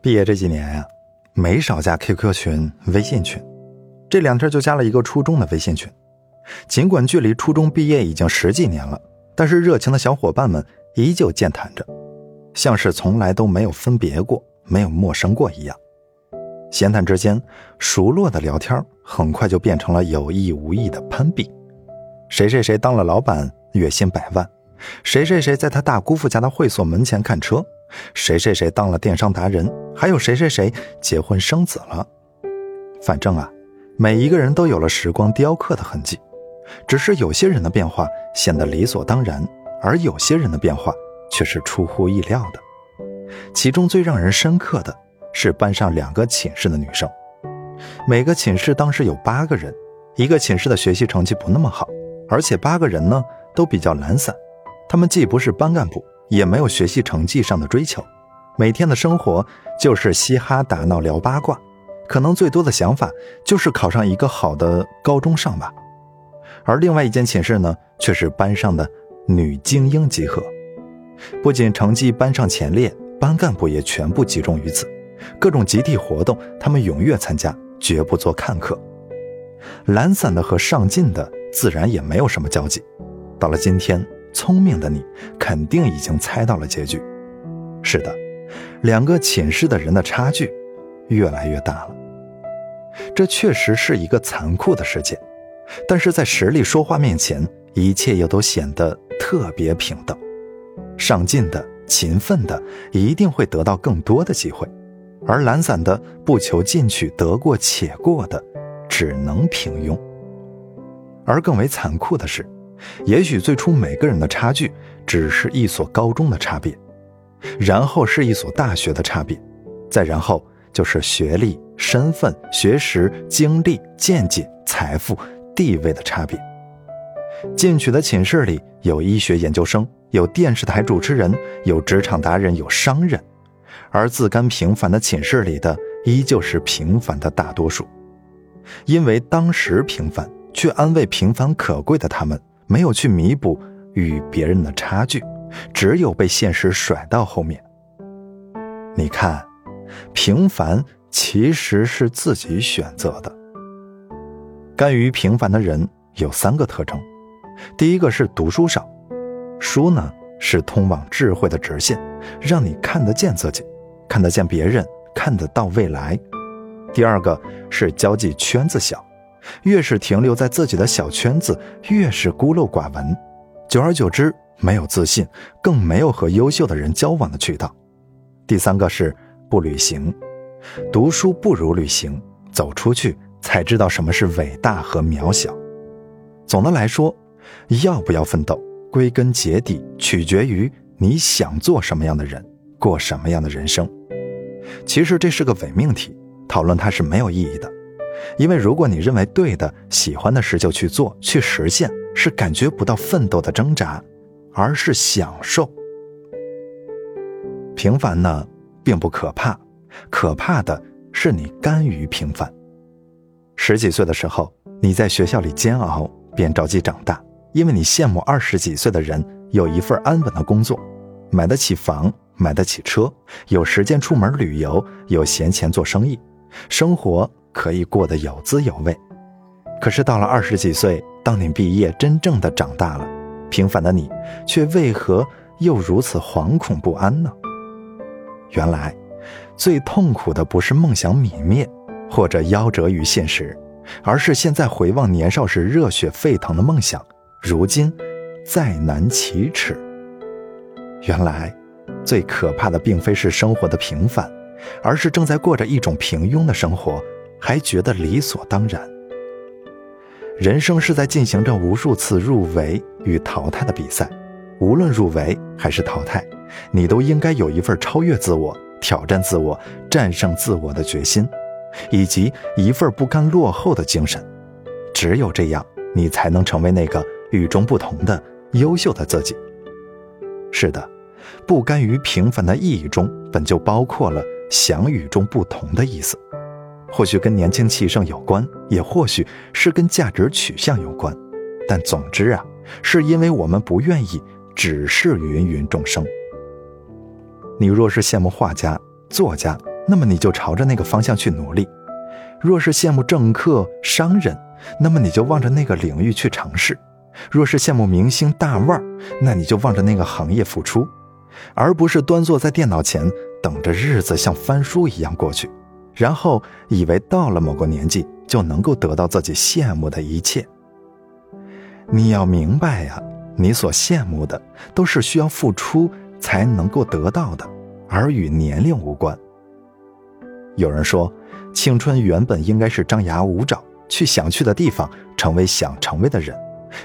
毕业这几年呀，没少加 QQ 群、微信群。这两天就加了一个初中的微信群。尽管距离初中毕业已经十几年了，但是热情的小伙伴们依旧健谈着，像是从来都没有分别过、没有陌生过一样。闲谈之间，熟络的聊天很快就变成了有意无意的攀比。谁谁谁当了老板，月薪百万；谁谁谁在他大姑父家的会所门前看车。谁谁谁当了电商达人，还有谁谁谁结婚生子了。反正啊，每一个人都有了时光雕刻的痕迹，只是有些人的变化显得理所当然，而有些人的变化却是出乎意料的。其中最让人深刻的是班上两个寝室的女生，每个寝室当时有八个人，一个寝室的学习成绩不那么好，而且八个人呢都比较懒散，他们既不是班干部。也没有学习成绩上的追求，每天的生活就是嘻哈打闹聊八卦，可能最多的想法就是考上一个好的高中上吧。而另外一间寝室呢，却是班上的女精英集合，不仅成绩班上前列，班干部也全部集中于此，各种集体活动他们踊跃参加，绝不做看客。懒散的和上进的自然也没有什么交集。到了今天。聪明的你肯定已经猜到了结局。是的，两个寝室的人的差距越来越大了。这确实是一个残酷的世界，但是在实力说话面前，一切又都显得特别平等。上进的、勤奋的一定会得到更多的机会，而懒散的、不求进取、得过且过的，只能平庸。而更为残酷的是。也许最初每个人的差距只是一所高中的差别，然后是一所大学的差别，再然后就是学历、身份、学识、经历、见解、财富、地位的差别。进取的寝室里有医学研究生，有电视台主持人，有职场达人，有商人；而自甘平凡的寝室里的依旧是平凡的大多数，因为当时平凡，却安慰平凡可贵的他们。没有去弥补与别人的差距，只有被现实甩到后面。你看，平凡其实是自己选择的。甘于平凡的人有三个特征：第一个是读书少，书呢是通往智慧的直线，让你看得见自己，看得见别人，看得到未来；第二个是交际圈子小。越是停留在自己的小圈子，越是孤陋寡闻，久而久之，没有自信，更没有和优秀的人交往的渠道。第三个是不旅行，读书不如旅行，走出去才知道什么是伟大和渺小。总的来说，要不要奋斗，归根结底取决于你想做什么样的人，过什么样的人生。其实这是个伪命题，讨论它是没有意义的。因为如果你认为对的、喜欢的事就去做、去实现，是感觉不到奋斗的挣扎，而是享受。平凡呢，并不可怕，可怕的是你甘于平凡。十几岁的时候，你在学校里煎熬，便着急长大，因为你羡慕二十几岁的人有一份安稳的工作，买得起房，买得起车，有时间出门旅游，有闲钱做生意，生活。可以过得有滋有味，可是到了二十几岁，当你毕业，真正的长大了，平凡的你，却为何又如此惶恐不安呢？原来，最痛苦的不是梦想泯灭，或者夭折于现实，而是现在回望年少时热血沸腾的梦想，如今再难启齿。原来，最可怕的并非是生活的平凡，而是正在过着一种平庸的生活。还觉得理所当然。人生是在进行着无数次入围与淘汰的比赛，无论入围还是淘汰，你都应该有一份超越自我、挑战自我、战胜自我的决心，以及一份不甘落后的精神。只有这样，你才能成为那个与众不同的优秀的自己。是的，不甘于平凡的意义中，本就包括了想与众不同的意思。或许跟年轻气盛有关，也或许是跟价值取向有关，但总之啊，是因为我们不愿意只是芸芸众生。你若是羡慕画家、作家、那么你就朝着那个方向去努力；若是羡慕政客、商人，那么你就望着那个领域去尝试；若是羡慕明星、大腕那你就望着那个行业付出，而不是端坐在电脑前等着日子像翻书一样过去，然后以为到了某个年纪就能够得到自己羡慕的一切。你要明白呀，你所羡慕的都是需要付出才能够得到的，而与年龄无关。有人说，青春原本应该是张牙舞爪，去想去的地方，成为想成为的人，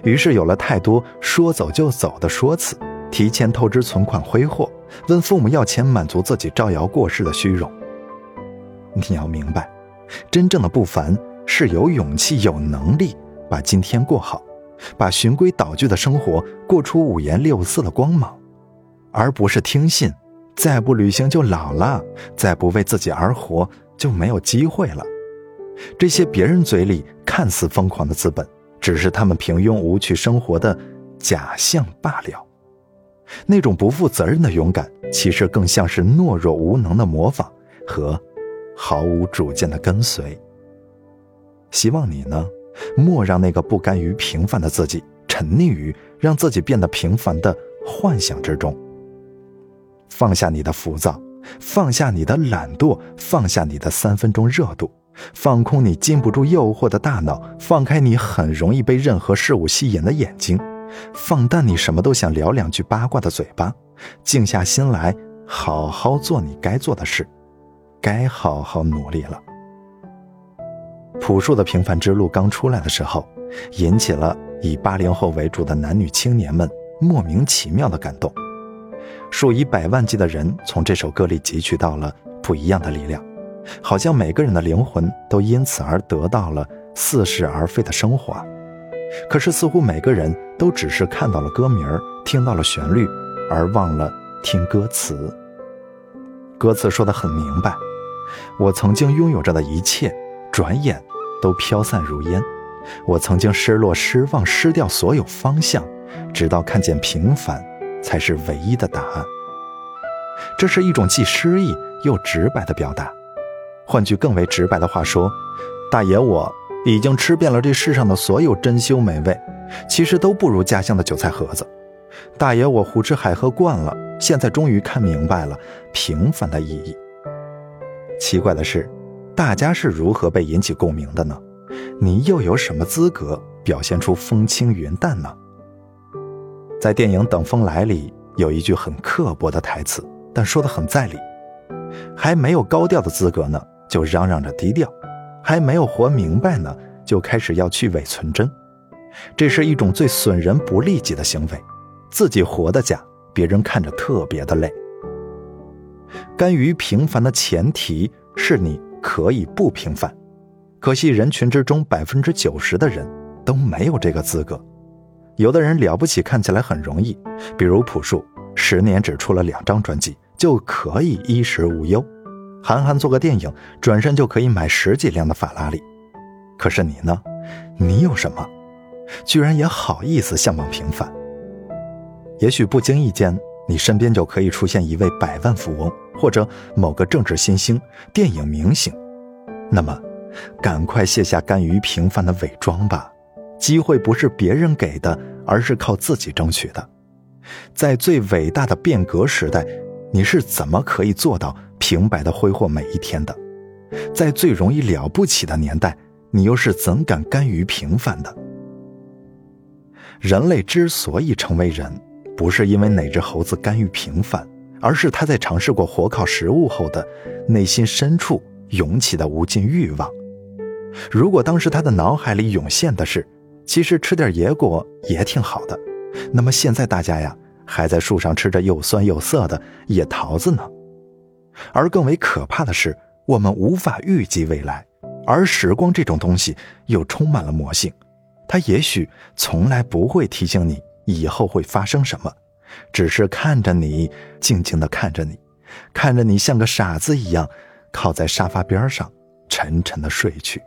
于是有了太多说走就走的说辞，提前透支存款挥霍，问父母要钱满足自己招摇过市的虚荣。你要明白，真正的不凡是有勇气、有能力把今天过好。把循规蹈矩的生活过出五颜六色的光芒，而不是听信“再不旅行就老了，再不为自己而活就没有机会了”这些别人嘴里看似疯狂的资本，只是他们平庸无趣生活的假象罢了。那种不负责任的勇敢，其实更像是懦弱无能的模仿和毫无主见的跟随。希望你呢？莫让那个不甘于平凡的自己沉溺于让自己变得平凡的幻想之中。放下你的浮躁，放下你的懒惰，放下你的三分钟热度，放空你禁不住诱惑的大脑，放开你很容易被任何事物吸引的眼睛，放淡你什么都想聊两句八卦的嘴巴，静下心来，好好做你该做的事，该好好努力了。朴树的平凡之路刚出来的时候，引起了以八零后为主的男女青年们莫名其妙的感动。数以百万计的人从这首歌里汲取到了不一样的力量，好像每个人的灵魂都因此而得到了似是而非的升华。可是似乎每个人都只是看到了歌名听到了旋律，而忘了听歌词。歌词说的很明白：我曾经拥有着的一切。转眼都飘散如烟，我曾经失落、失望、失掉所有方向，直到看见平凡才是唯一的答案。这是一种既诗意又直白的表达。换句更为直白的话说，大爷我已经吃遍了这世上的所有珍馐美味，其实都不如家乡的韭菜盒子。大爷我胡吃海喝惯了，现在终于看明白了平凡的意义。奇怪的是。大家是如何被引起共鸣的呢？你又有什么资格表现出风轻云淡呢？在电影《等风来》里有一句很刻薄的台词，但说的很在理：还没有高调的资格呢，就嚷嚷着低调；还没有活明白呢，就开始要去伪存真。这是一种最损人不利己的行为，自己活得假，别人看着特别的累。甘于平凡的前提是你。可以不平凡，可惜人群之中百分之九十的人都没有这个资格。有的人了不起，看起来很容易，比如朴树，十年只出了两张专辑就可以衣食无忧；韩寒做个电影，转身就可以买十几辆的法拉利。可是你呢？你有什么？居然也好意思向往平凡？也许不经意间，你身边就可以出现一位百万富翁。或者某个政治新星、电影明星，那么，赶快卸下甘于平凡的伪装吧。机会不是别人给的，而是靠自己争取的。在最伟大的变革时代，你是怎么可以做到平白的挥霍每一天的？在最容易了不起的年代，你又是怎敢甘于平凡的？人类之所以成为人，不是因为哪只猴子甘于平凡。而是他在尝试过活靠食物后的内心深处涌起的无尽欲望。如果当时他的脑海里涌现的是，其实吃点野果也挺好的，那么现在大家呀还在树上吃着又酸又涩的野桃子呢。而更为可怕的是，我们无法预计未来，而时光这种东西又充满了魔性，它也许从来不会提醒你以后会发生什么。只是看着你，静静的看着你，看着你像个傻子一样，靠在沙发边上，沉沉的睡去。